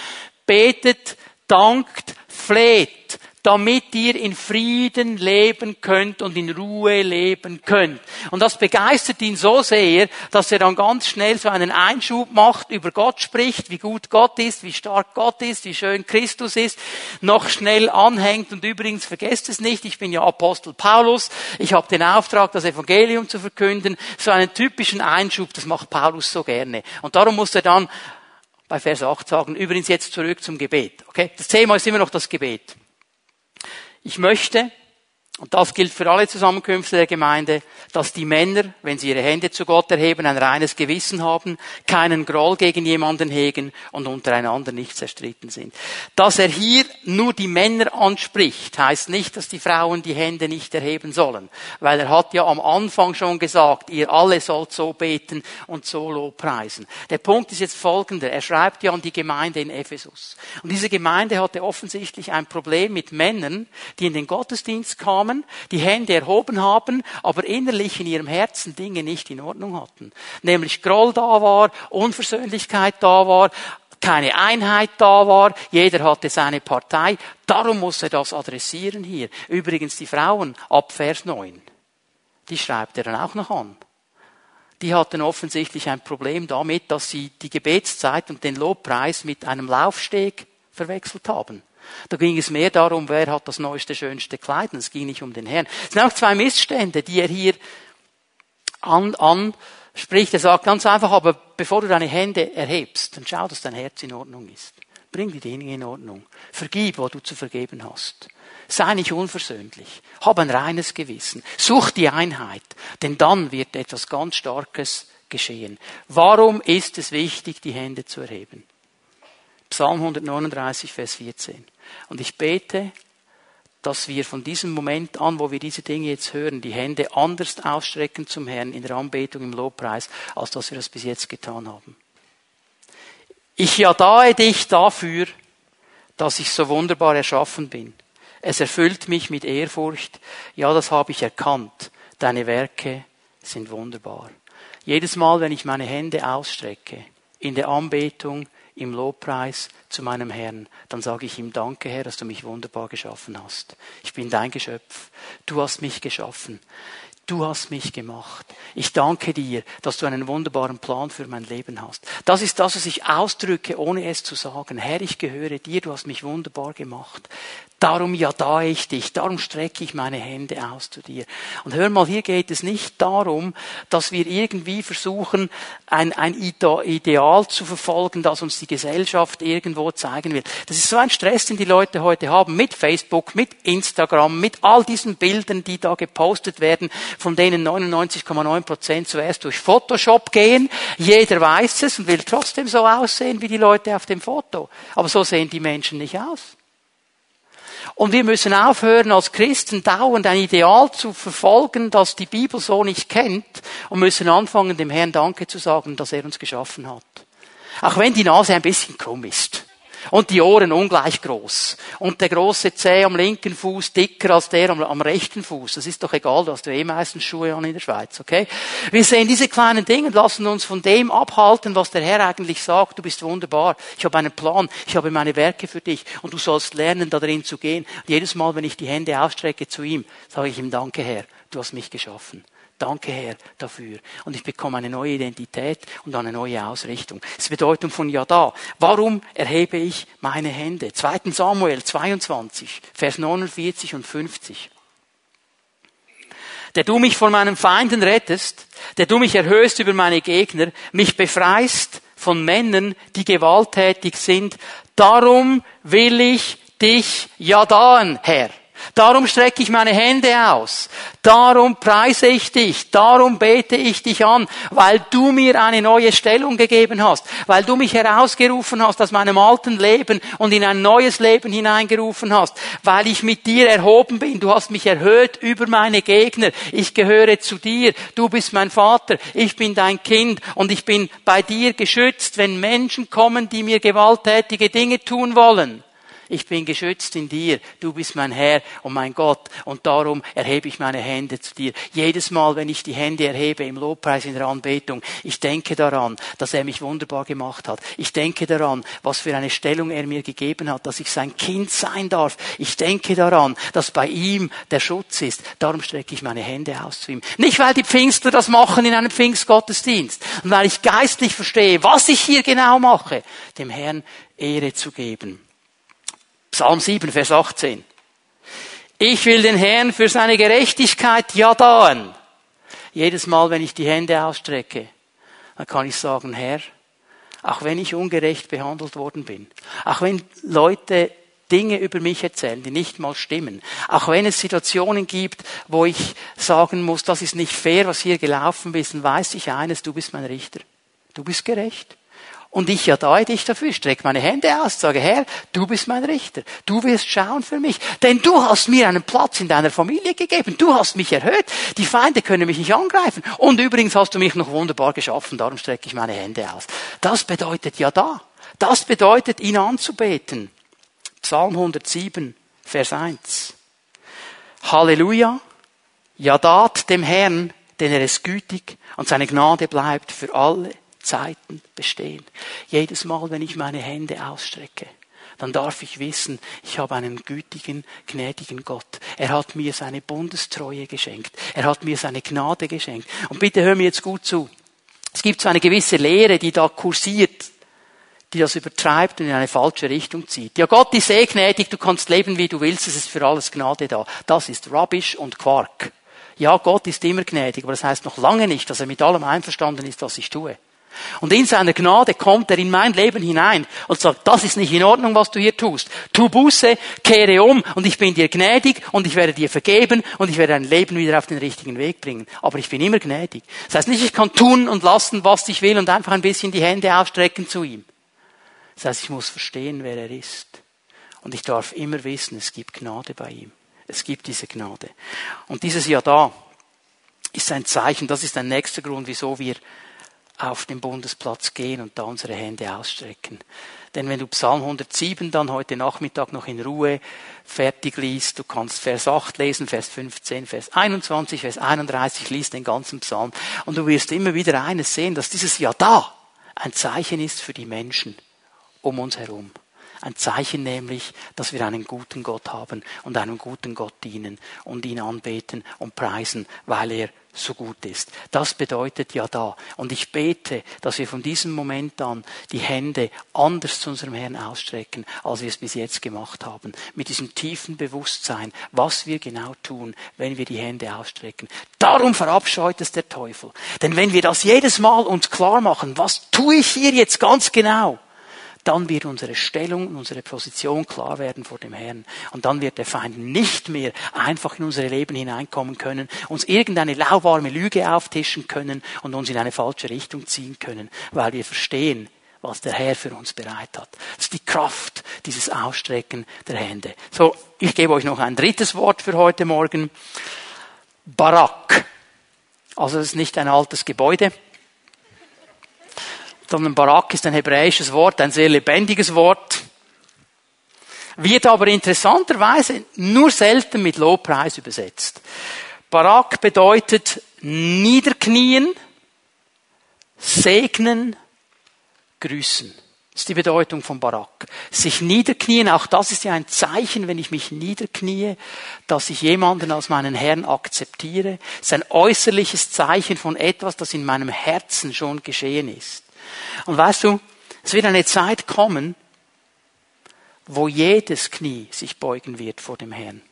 betet, dankt, fleht damit ihr in Frieden leben könnt und in Ruhe leben könnt. Und das begeistert ihn so sehr, dass er dann ganz schnell so einen Einschub macht, über Gott spricht, wie gut Gott ist, wie stark Gott ist, wie schön Christus ist, noch schnell anhängt und übrigens vergesst es nicht, ich bin ja Apostel Paulus, ich habe den Auftrag, das Evangelium zu verkünden, so einen typischen Einschub, das macht Paulus so gerne. Und darum muss er dann bei Vers 8 sagen, übrigens jetzt zurück zum Gebet. Okay? Das Thema ist immer noch das Gebet. Ich möchte, und das gilt für alle Zusammenkünfte der Gemeinde, dass die Männer, wenn sie ihre Hände zu Gott erheben, ein reines Gewissen haben, keinen Groll gegen jemanden hegen und untereinander nicht zerstritten sind. Dass er hier nur die Männer anspricht, heißt nicht, dass die Frauen die Hände nicht erheben sollen, weil er hat ja am Anfang schon gesagt, ihr alle sollt so beten und so Lobpreisen. Der Punkt ist jetzt folgender. Er schreibt ja an die Gemeinde in Ephesus. Und diese Gemeinde hatte offensichtlich ein Problem mit Männern, die in den Gottesdienst kamen, kamen, die Hände erhoben haben, aber innerlich in ihrem Herzen Dinge nicht in Ordnung hatten. Nämlich Groll da war, Unversöhnlichkeit da war, keine Einheit da war, jeder hatte seine Partei. Darum muss er das adressieren hier. Übrigens die Frauen ab Vers 9. Die schreibt er dann auch noch an. Die hatten offensichtlich ein Problem damit, dass sie die Gebetszeit und den Lobpreis mit einem Laufsteg verwechselt haben. Da ging es mehr darum, wer hat das neueste, schönste Kleid. Und es ging nicht um den Herrn. Es sind auch zwei Missstände, die er hier an, anspricht. Er sagt ganz einfach, aber bevor du deine Hände erhebst, dann schau, dass dein Herz in Ordnung ist. Bring die Dinge in Ordnung. Vergib, wo du zu vergeben hast. Sei nicht unversöhnlich. Hab ein reines Gewissen. Such die Einheit. Denn dann wird etwas ganz Starkes geschehen. Warum ist es wichtig, die Hände zu erheben? Psalm 139, Vers 14. Und ich bete, dass wir von diesem Moment an, wo wir diese Dinge jetzt hören, die Hände anders ausstrecken zum Herrn in der Anbetung, im Lobpreis, als dass wir das bis jetzt getan haben. Ich jadahe dich dafür, dass ich so wunderbar erschaffen bin. Es erfüllt mich mit Ehrfurcht. Ja, das habe ich erkannt. Deine Werke sind wunderbar. Jedes Mal, wenn ich meine Hände ausstrecke, in der Anbetung, im Lobpreis zu meinem Herrn, dann sage ich ihm Danke, Herr, dass du mich wunderbar geschaffen hast. Ich bin dein Geschöpf. Du hast mich geschaffen. Du hast mich gemacht. Ich danke dir, dass du einen wunderbaren Plan für mein Leben hast. Das ist das, was ich ausdrücke, ohne es zu sagen. Herr, ich gehöre dir, du hast mich wunderbar gemacht. Darum ja da ich dich, darum strecke ich meine Hände aus zu dir. Und hör mal, hier geht es nicht darum, dass wir irgendwie versuchen, ein, ein Ideal zu verfolgen, das uns die Gesellschaft irgendwo zeigen will. Das ist so ein Stress, den die Leute heute haben mit Facebook, mit Instagram, mit all diesen Bildern, die da gepostet werden, von denen 99,9 Prozent zuerst durch Photoshop gehen. Jeder weiß es und will trotzdem so aussehen wie die Leute auf dem Foto. Aber so sehen die Menschen nicht aus. Und wir müssen aufhören, als Christen dauernd ein Ideal zu verfolgen, das die Bibel so nicht kennt, und müssen anfangen, dem Herrn Danke zu sagen, dass er uns geschaffen hat. Auch wenn die Nase ein bisschen krumm ist. Und die Ohren ungleich groß. Und der große Zeh am linken Fuß dicker als der am, am rechten Fuß. Das ist doch egal, du hast eh meistens Schuhe an in der Schweiz, okay? Wir sehen diese kleinen Dinge und lassen uns von dem abhalten, was der Herr eigentlich sagt. Du bist wunderbar. Ich habe einen Plan. Ich habe meine Werke für dich. Und du sollst lernen, da drin zu gehen. Und jedes Mal, wenn ich die Hände ausstrecke zu ihm, sage ich ihm Danke, Herr. Du hast mich geschaffen. Danke, Herr, dafür. Und ich bekomme eine neue Identität und eine neue Ausrichtung. Das ist die Bedeutung von Ja da. Warum erhebe ich meine Hände? 2. Samuel 22, Vers 49 und 50. Der du mich von meinen Feinden rettest, der du mich erhöhst über meine Gegner, mich befreist von Männern, die gewalttätig sind. Darum will ich dich ja daen, Herr. Darum strecke ich meine Hände aus. Darum preise ich dich. Darum bete ich dich an, weil du mir eine neue Stellung gegeben hast, weil du mich herausgerufen hast aus meinem alten Leben und in ein neues Leben hineingerufen hast, weil ich mit dir erhoben bin. Du hast mich erhöht über meine Gegner. Ich gehöre zu dir. Du bist mein Vater. Ich bin dein Kind und ich bin bei dir geschützt, wenn Menschen kommen, die mir gewalttätige Dinge tun wollen. Ich bin geschützt in dir. Du bist mein Herr und mein Gott. Und darum erhebe ich meine Hände zu dir. Jedes Mal, wenn ich die Hände erhebe im Lobpreis, in der Anbetung, ich denke daran, dass er mich wunderbar gemacht hat. Ich denke daran, was für eine Stellung er mir gegeben hat, dass ich sein Kind sein darf. Ich denke daran, dass bei ihm der Schutz ist. Darum strecke ich meine Hände aus zu ihm. Nicht, weil die Pfingstler das machen in einem Pfingstgottesdienst, und weil ich geistlich verstehe, was ich hier genau mache, dem Herrn Ehre zu geben. Psalm 7, Vers 18. Ich will den Herrn für seine Gerechtigkeit ja daen. Jedes Mal, wenn ich die Hände ausstrecke, dann kann ich sagen, Herr, auch wenn ich ungerecht behandelt worden bin, auch wenn Leute Dinge über mich erzählen, die nicht mal stimmen, auch wenn es Situationen gibt, wo ich sagen muss, das ist nicht fair, was hier gelaufen ist, dann weiß ich eines, du bist mein Richter. Du bist gerecht. Und ich erdaue dich dafür, strecke meine Hände aus, sage, Herr, du bist mein Richter. Du wirst schauen für mich. Denn du hast mir einen Platz in deiner Familie gegeben. Du hast mich erhöht. Die Feinde können mich nicht angreifen. Und übrigens hast du mich noch wunderbar geschaffen. Darum strecke ich meine Hände aus. Das bedeutet ja da. Das bedeutet, ihn anzubeten. Psalm 107, Vers 1. Halleluja. Ja, dat dem Herrn, denn er ist gütig und seine Gnade bleibt für alle Zeiten bestehen. Jedes Mal, wenn ich meine Hände ausstrecke, dann darf ich wissen, ich habe einen gütigen, gnädigen Gott. Er hat mir seine Bundestreue geschenkt. Er hat mir seine Gnade geschenkt. Und bitte hör mir jetzt gut zu. Es gibt so eine gewisse Lehre, die da kursiert, die das übertreibt und in eine falsche Richtung zieht. Ja, Gott ist eh gnädig, du kannst leben, wie du willst, es ist für alles Gnade da. Das ist Rubbish und Quark. Ja, Gott ist immer gnädig, aber das heißt noch lange nicht, dass er mit allem einverstanden ist, was ich tue. Und in seiner Gnade kommt er in mein Leben hinein und sagt, das ist nicht in Ordnung, was du hier tust. Tu Buße, kehre um und ich bin dir gnädig und ich werde dir vergeben und ich werde dein Leben wieder auf den richtigen Weg bringen. Aber ich bin immer gnädig. Das heißt nicht, ich kann tun und lassen, was ich will und einfach ein bisschen die Hände ausstrecken zu ihm. Das heißt, ich muss verstehen, wer er ist. Und ich darf immer wissen, es gibt Gnade bei ihm. Es gibt diese Gnade. Und dieses Ja da ist ein Zeichen, das ist ein nächster Grund, wieso wir auf den Bundesplatz gehen und da unsere Hände ausstrecken. Denn wenn du Psalm 107 dann heute Nachmittag noch in Ruhe fertig liest, du kannst Vers 8 lesen, Vers 15, Vers 21, Vers 31, liest den ganzen Psalm und du wirst immer wieder eines sehen, dass dieses Ja da ein Zeichen ist für die Menschen um uns herum. Ein Zeichen nämlich, dass wir einen guten Gott haben und einem guten Gott dienen und ihn anbeten und preisen, weil er so gut ist. Das bedeutet ja da. Und ich bete, dass wir von diesem Moment an die Hände anders zu unserem Herrn ausstrecken, als wir es bis jetzt gemacht haben. Mit diesem tiefen Bewusstsein, was wir genau tun, wenn wir die Hände ausstrecken. Darum verabscheut es der Teufel. Denn wenn wir das jedes Mal uns klar machen, was tue ich hier jetzt ganz genau? Dann wird unsere Stellung und unsere Position klar werden vor dem Herrn. Und dann wird der Feind nicht mehr einfach in unser Leben hineinkommen können, uns irgendeine lauwarme Lüge auftischen können und uns in eine falsche Richtung ziehen können, weil wir verstehen, was der Herr für uns bereit hat. Das ist die Kraft dieses Ausstrecken der Hände. So, ich gebe euch noch ein drittes Wort für heute Morgen. Barak. Also es ist nicht ein altes Gebäude, sondern Barak ist ein hebräisches Wort, ein sehr lebendiges Wort, wird aber interessanterweise nur selten mit Lobpreis übersetzt. Barak bedeutet niederknien, segnen, grüßen. Das ist die Bedeutung von Barak. Sich niederknien, auch das ist ja ein Zeichen, wenn ich mich niederknie, dass ich jemanden als meinen Herrn akzeptiere. Es ist ein äußerliches Zeichen von etwas, das in meinem Herzen schon geschehen ist. Und weißt du, es wird eine Zeit kommen, wo jedes Knie sich beugen wird vor dem Herrn.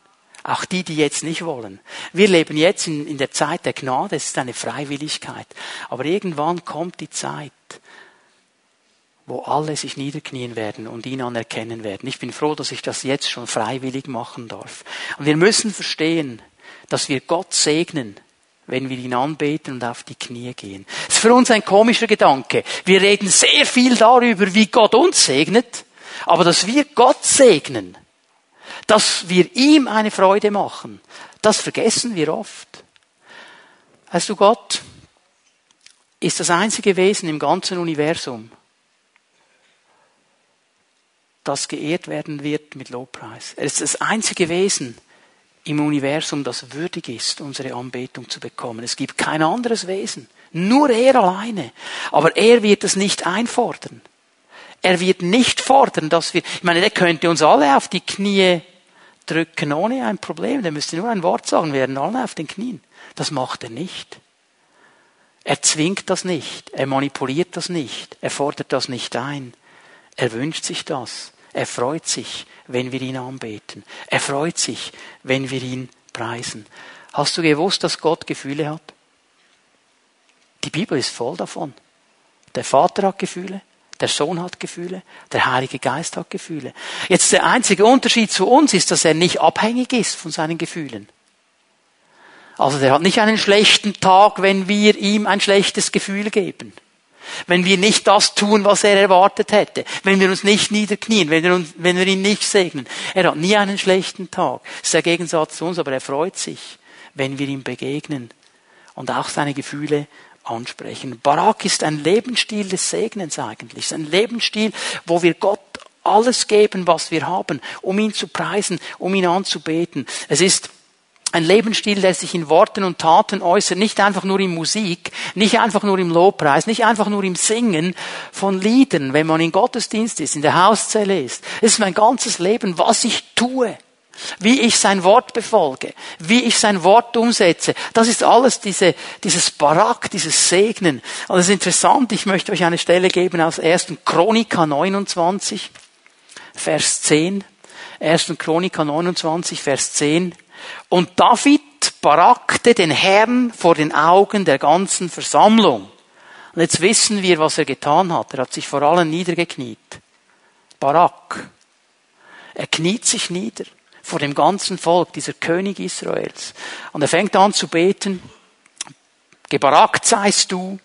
Auch die, die jetzt nicht wollen. Wir leben jetzt in, in der Zeit der Gnade, es ist eine Freiwilligkeit. Aber irgendwann kommt die Zeit, wo alle sich niederknien werden und ihn anerkennen werden. Ich bin froh, dass ich das jetzt schon freiwillig machen darf. Und wir müssen verstehen, dass wir Gott segnen, wenn wir ihn anbeten und auf die Knie gehen. Das ist für uns ein komischer Gedanke. Wir reden sehr viel darüber, wie Gott uns segnet, aber dass wir Gott segnen, dass wir ihm eine Freude machen, das vergessen wir oft. Weißt du, Gott ist das einzige Wesen im ganzen Universum, das geehrt werden wird mit Lobpreis. Er ist das einzige Wesen im Universum, das würdig ist, unsere Anbetung zu bekommen. Es gibt kein anderes Wesen. Nur er alleine. Aber er wird es nicht einfordern. Er wird nicht fordern, dass wir, ich meine, der könnte uns alle auf die Knie drücken ohne ein Problem. Der müsste nur ein Wort sagen, wir werden alle auf den Knien. Das macht er nicht. Er zwingt das nicht. Er manipuliert das nicht. Er fordert das nicht ein. Er wünscht sich das. Er freut sich, wenn wir ihn anbeten. Er freut sich, wenn wir ihn preisen. Hast du gewusst, dass Gott Gefühle hat? Die Bibel ist voll davon. Der Vater hat Gefühle, der Sohn hat Gefühle, der Heilige Geist hat Gefühle. Jetzt der einzige Unterschied zu uns ist, dass er nicht abhängig ist von seinen Gefühlen. Also der hat nicht einen schlechten Tag, wenn wir ihm ein schlechtes Gefühl geben. Wenn wir nicht das tun, was er erwartet hätte. Wenn wir uns nicht niederknien, wenn wir, uns, wenn wir ihn nicht segnen. Er hat nie einen schlechten Tag. Das ist der Gegensatz zu uns, aber er freut sich, wenn wir ihm begegnen und auch seine Gefühle ansprechen. Barak ist ein Lebensstil des Segnens eigentlich. Es ist ein Lebensstil, wo wir Gott alles geben, was wir haben, um ihn zu preisen, um ihn anzubeten. Es ist ein Lebensstil, der sich in Worten und Taten äußert, nicht einfach nur in Musik, nicht einfach nur im Lobpreis, nicht einfach nur im Singen von Liedern, wenn man in Gottesdienst ist, in der Hauszelle ist. Es ist mein ganzes Leben, was ich tue wie ich sein Wort befolge, wie ich sein Wort umsetze. Das ist alles diese, dieses Barak, dieses Segnen. Und das ist interessant. Ich möchte euch eine Stelle geben aus 1. Chronika 29, Vers 10. 1. Chronika 29, Vers 10. Und David barakte den Herrn vor den Augen der ganzen Versammlung. Und jetzt wissen wir, was er getan hat. Er hat sich vor allem niedergekniet. Barak. Er kniet sich nieder vor dem ganzen Volk, dieser König Israels. Und er fängt an zu beten, gebarakt seist du,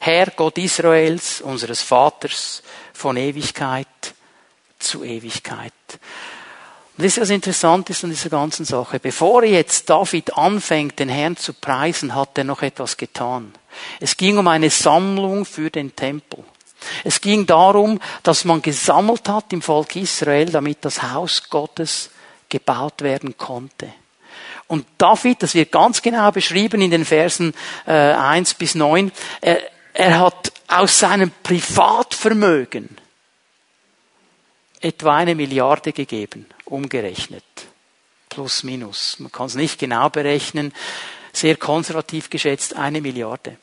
Herr Gott Israels, unseres Vaters, von Ewigkeit zu Ewigkeit. Und das ist was Interessantes an dieser ganzen Sache. Bevor jetzt David anfängt, den Herrn zu preisen, hat er noch etwas getan. Es ging um eine Sammlung für den Tempel. Es ging darum, dass man gesammelt hat im Volk Israel, damit das Haus Gottes gebaut werden konnte. Und David, das wird ganz genau beschrieben in den Versen äh, 1 bis 9, er, er hat aus seinem Privatvermögen etwa eine Milliarde gegeben, umgerechnet. Plus, minus. Man kann es nicht genau berechnen. Sehr konservativ geschätzt eine Milliarde.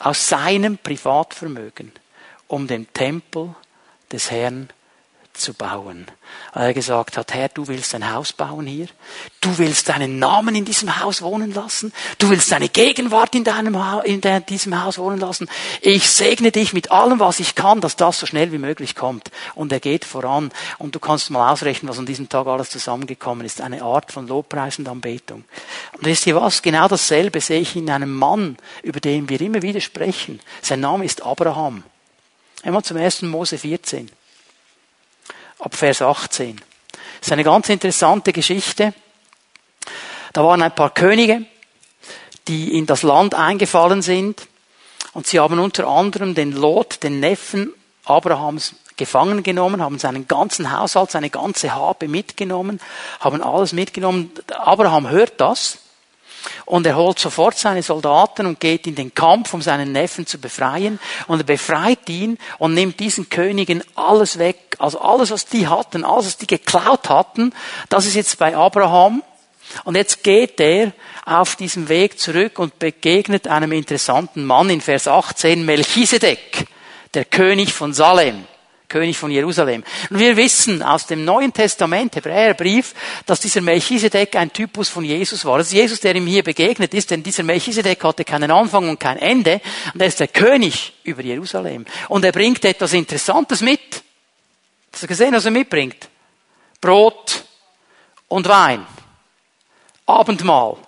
Aus seinem Privatvermögen, um den Tempel des Herrn zu bauen. Weil er gesagt hat, Herr, du willst ein Haus bauen hier. Du willst deinen Namen in diesem Haus wohnen lassen. Du willst deine Gegenwart in, deinem ha in diesem Haus wohnen lassen. Ich segne dich mit allem, was ich kann, dass das so schnell wie möglich kommt. Und er geht voran. Und du kannst mal ausrechnen, was an diesem Tag alles zusammengekommen ist. Eine Art von Lobpreis und Anbetung. Und wisst ihr was? Genau dasselbe sehe ich in einem Mann, über den wir immer wieder sprechen. Sein Name ist Abraham. Einmal zum ersten Mose 14 ab Vers 18. Das ist eine ganz interessante Geschichte. Da waren ein paar Könige, die in das Land eingefallen sind. Und sie haben unter anderem den Lot, den Neffen Abrahams, gefangen genommen, haben seinen ganzen Haushalt, seine ganze Habe mitgenommen, haben alles mitgenommen. Abraham hört das und er holt sofort seine Soldaten und geht in den Kampf, um seinen Neffen zu befreien. Und er befreit ihn und nimmt diesen Königen alles weg. Also alles, was die hatten, alles, was die geklaut hatten, das ist jetzt bei Abraham. Und jetzt geht er auf diesem Weg zurück und begegnet einem interessanten Mann in Vers 18, Melchisedek, der König von Salem. König von Jerusalem. Und wir wissen aus dem Neuen Testament, Hebräerbrief, dass dieser Melchisedek ein Typus von Jesus war. Das ist Jesus, der ihm hier begegnet ist, denn dieser Melchisedek hatte keinen Anfang und kein Ende. Und er ist der König über Jerusalem. Und er bringt etwas Interessantes mit. Hast du gesehen, was er mitbringt? Brot und Wein. Abendmahl.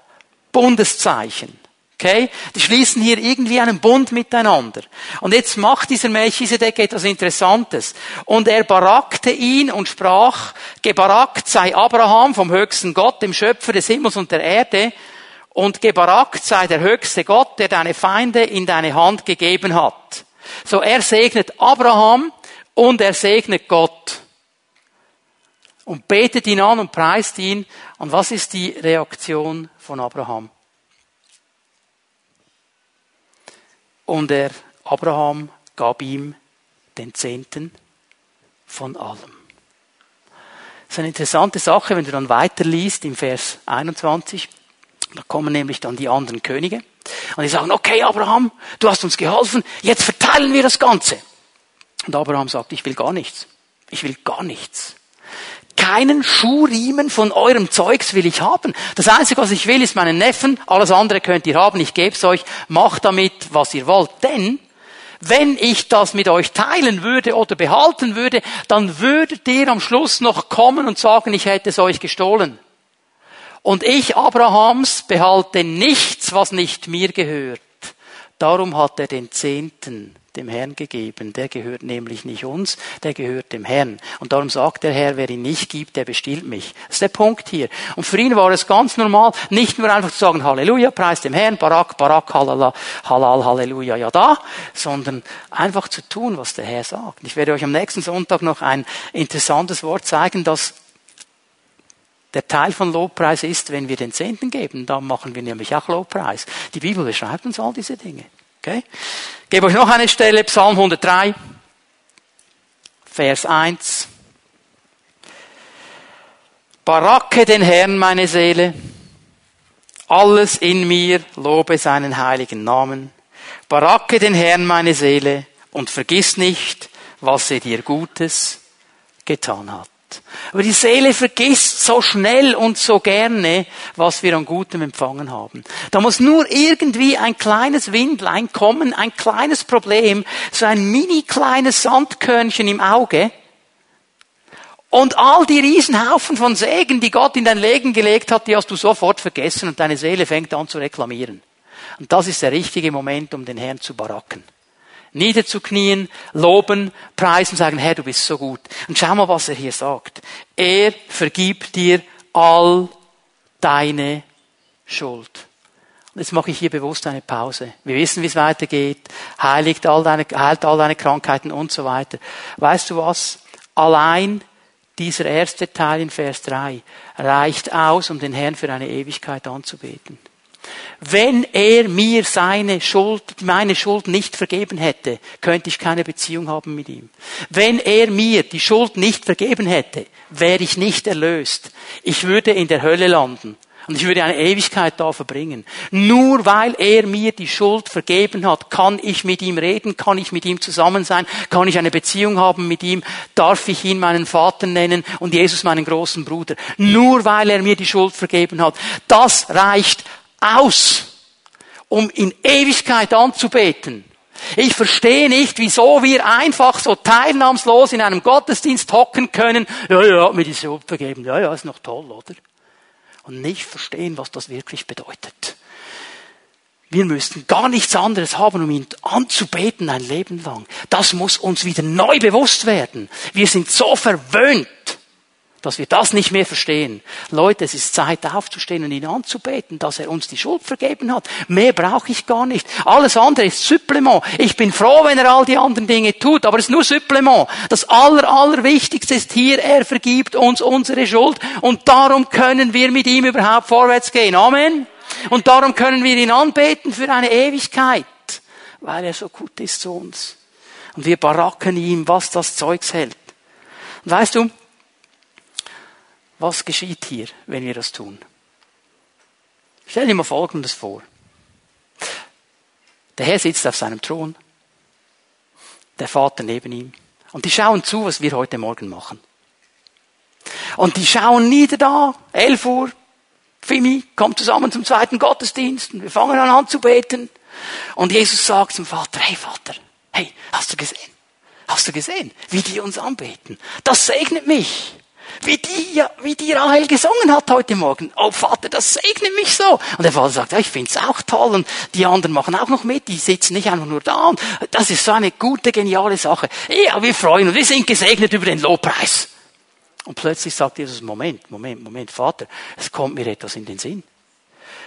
Bundeszeichen. Okay? Die schließen hier irgendwie einen Bund miteinander. Und jetzt macht dieser Melchisedek etwas Interessantes. Und er barakte ihn und sprach, gebarakt sei Abraham vom höchsten Gott, dem Schöpfer des Himmels und der Erde, und gebarakt sei der höchste Gott, der deine Feinde in deine Hand gegeben hat. So er segnet Abraham und er segnet Gott. und betet ihn an und preist ihn. Und was ist die Reaktion von Abraham? Und er, Abraham gab ihm den Zehnten von allem. Das ist eine interessante Sache, wenn du dann weiterliest im Vers 21. Da kommen nämlich dann die anderen Könige. Und die sagen, okay, Abraham, du hast uns geholfen, jetzt verteilen wir das Ganze. Und Abraham sagt, ich will gar nichts. Ich will gar nichts. Keinen Schuhriemen von eurem Zeugs will ich haben. Das Einzige, was ich will, ist meinen Neffen. Alles andere könnt ihr haben. Ich gebe es euch. Macht damit, was ihr wollt. Denn wenn ich das mit euch teilen würde oder behalten würde, dann würdet ihr am Schluss noch kommen und sagen, ich hätte es euch gestohlen. Und ich, Abrahams, behalte nichts, was nicht mir gehört. Darum hat er den Zehnten dem Herrn gegeben. Der gehört nämlich nicht uns, der gehört dem Herrn. Und darum sagt der Herr, wer ihn nicht gibt, der bestiehlt mich. Das ist der Punkt hier. Und für ihn war es ganz normal, nicht nur einfach zu sagen, Halleluja, preis dem Herrn, Barak, Barak, Halala, Halal, Halleluja, ja da, sondern einfach zu tun, was der Herr sagt. Ich werde euch am nächsten Sonntag noch ein interessantes Wort zeigen, das der Teil von Lobpreis ist, wenn wir den Zehnten geben, dann machen wir nämlich auch Lobpreis. Die Bibel beschreibt uns all diese Dinge. Okay? Ich gebe euch noch eine Stelle, Psalm 103, Vers 1. Baracke den Herrn, meine Seele. Alles in mir lobe seinen heiligen Namen. Baracke den Herrn, meine Seele, und vergiss nicht, was er dir Gutes getan hat. Aber die Seele vergisst so schnell und so gerne, was wir an Gutem empfangen haben. Da muss nur irgendwie ein kleines Windlein kommen, ein kleines Problem, so ein mini kleines Sandkörnchen im Auge. Und all die Riesenhaufen von Segen, die Gott in dein Leben gelegt hat, die hast du sofort vergessen und deine Seele fängt an zu reklamieren. Und das ist der richtige Moment, um den Herrn zu baracken niederzuknien, loben, preisen, sagen, Herr, du bist so gut. Und schau mal, was er hier sagt. Er vergibt dir all deine Schuld. Und jetzt mache ich hier bewusst eine Pause. Wir wissen, wie es weitergeht. Heiligt all deine, heilt all deine Krankheiten und so weiter. Weißt du was? Allein dieser erste Teil in Vers 3 reicht aus, um den Herrn für eine Ewigkeit anzubeten. Wenn er mir seine Schuld, meine Schuld nicht vergeben hätte, könnte ich keine Beziehung haben mit ihm. Wenn er mir die Schuld nicht vergeben hätte, wäre ich nicht erlöst. Ich würde in der Hölle landen. Und ich würde eine Ewigkeit da verbringen. Nur weil er mir die Schuld vergeben hat, kann ich mit ihm reden, kann ich mit ihm zusammen sein, kann ich eine Beziehung haben mit ihm, darf ich ihn meinen Vater nennen und Jesus meinen großen Bruder. Nur weil er mir die Schuld vergeben hat. Das reicht aus, um in Ewigkeit anzubeten. Ich verstehe nicht, wieso wir einfach so teilnahmslos in einem Gottesdienst hocken können. Ja, ja, hat mir die Schuld vergeben. Ja, ja, ist noch toll, oder? Und nicht verstehen, was das wirklich bedeutet. Wir müssten gar nichts anderes haben, um ihn anzubeten ein Leben lang. Das muss uns wieder neu bewusst werden. Wir sind so verwöhnt dass wir das nicht mehr verstehen. Leute, es ist Zeit aufzustehen und ihn anzubeten, dass er uns die Schuld vergeben hat. Mehr brauche ich gar nicht. Alles andere ist Supplement. Ich bin froh, wenn er all die anderen Dinge tut, aber es ist nur Supplement. Das aller, allerwichtigste ist hier, er vergibt uns unsere Schuld und darum können wir mit ihm überhaupt vorwärts gehen. Amen. Und darum können wir ihn anbeten für eine Ewigkeit, weil er so gut ist zu uns. Und wir baracken ihm, was das Zeugs hält. Und weißt du, was geschieht hier, wenn wir das tun? Stell dir mal Folgendes vor. Der Herr sitzt auf seinem Thron, der Vater neben ihm, und die schauen zu, was wir heute Morgen machen. Und die schauen nieder da, 11 Uhr, Fimi kommt zusammen zum zweiten Gottesdienst, und wir fangen an zu beten. Und Jesus sagt zum Vater, hey Vater, hey, hast du gesehen? Hast du gesehen, wie die uns anbeten? Das segnet mich. Wie die, wie die Rahel gesungen hat heute Morgen. Oh Vater, das segne mich so. Und der Vater sagt, ja, ich find's auch toll. Und die anderen machen auch noch mit. Die sitzen nicht einfach nur da. Und das ist so eine gute, geniale Sache. Ja, wir freuen uns. Wir sind gesegnet über den Lobpreis. Und plötzlich sagt Jesus, Moment, Moment, Moment, Vater, es kommt mir etwas in den Sinn.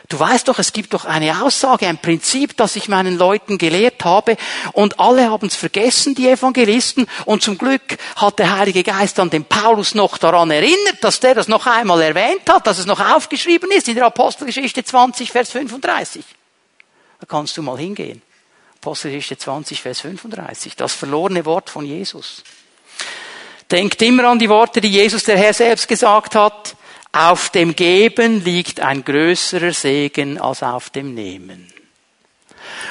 Du weißt doch, es gibt doch eine Aussage, ein Prinzip, das ich meinen Leuten gelehrt habe und alle haben es vergessen, die Evangelisten und zum Glück hat der Heilige Geist dann den Paulus noch daran erinnert, dass der das noch einmal erwähnt hat, dass es noch aufgeschrieben ist in der Apostelgeschichte 20, Vers 35. Da kannst du mal hingehen. Apostelgeschichte 20, Vers 35. Das verlorene Wort von Jesus. Denkt immer an die Worte, die Jesus der Herr selbst gesagt hat. Auf dem Geben liegt ein größerer Segen als auf dem Nehmen.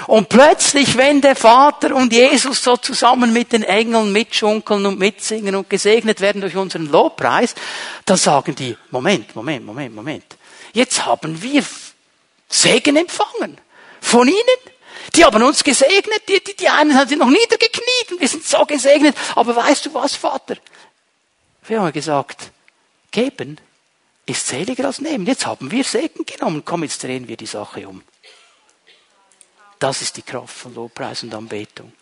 Und plötzlich, wenn der Vater und Jesus so zusammen mit den Engeln mitschunkeln und mitsingen und gesegnet werden durch unseren Lobpreis, dann sagen die, Moment, Moment, Moment, Moment. Jetzt haben wir Segen empfangen. Von ihnen. Die haben uns gesegnet. Die, die, die einen sind noch niedergekniet und wir sind so gesegnet. Aber weißt du was, Vater? Wir haben gesagt, geben ist seliger als nehmen. Jetzt haben wir Segen genommen. Komm, jetzt drehen wir die Sache um. Das ist die Kraft von Lobpreis und Anbetung.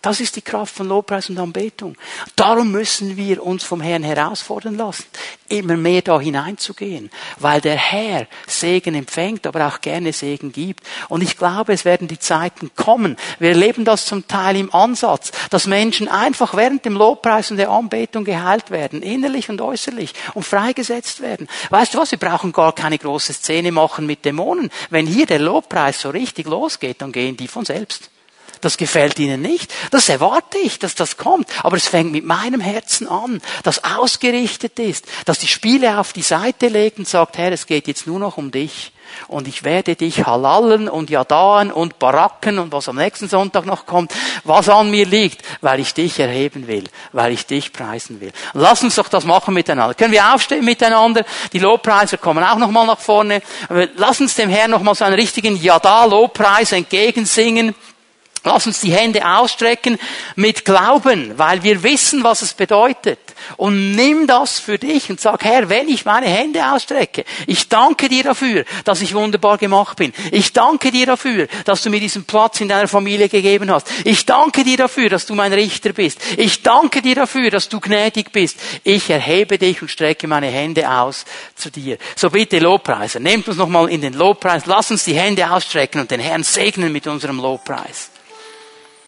Das ist die Kraft von Lobpreis und Anbetung. Darum müssen wir uns vom Herrn herausfordern lassen, immer mehr da hineinzugehen, weil der Herr Segen empfängt, aber auch gerne Segen gibt. Und ich glaube, es werden die Zeiten kommen. Wir erleben das zum Teil im Ansatz, dass Menschen einfach während dem Lobpreis und der Anbetung geheilt werden, innerlich und äußerlich, und freigesetzt werden. Weißt du was? Wir brauchen gar keine große Szene machen mit Dämonen. Wenn hier der Lobpreis so richtig losgeht, dann gehen die von selbst. Das gefällt ihnen nicht. Das erwarte ich, dass das kommt. Aber es fängt mit meinem Herzen an, das ausgerichtet ist, dass die Spiele auf die Seite legt und sagt, Herr, es geht jetzt nur noch um dich. Und ich werde dich halallen und jadaen und baracken und was am nächsten Sonntag noch kommt, was an mir liegt, weil ich dich erheben will, weil ich dich preisen will. Lass uns doch das machen miteinander. Können wir aufstehen miteinander? Die Lobpreiser kommen auch nochmal nach vorne. Lass uns dem Herrn nochmal so einen richtigen Yada-Lobpreis entgegensingen. Lass uns die Hände ausstrecken mit Glauben, weil wir wissen, was es bedeutet. Und nimm das für dich und sag, Herr, wenn ich meine Hände ausstrecke, ich danke dir dafür, dass ich wunderbar gemacht bin. Ich danke dir dafür, dass du mir diesen Platz in deiner Familie gegeben hast. Ich danke dir dafür, dass du mein Richter bist. Ich danke dir dafür, dass du gnädig bist. Ich erhebe dich und strecke meine Hände aus zu dir. So bitte Lobpreiser, nehmt uns nochmal in den Lobpreis, lass uns die Hände ausstrecken und den Herrn segnen mit unserem Lobpreis.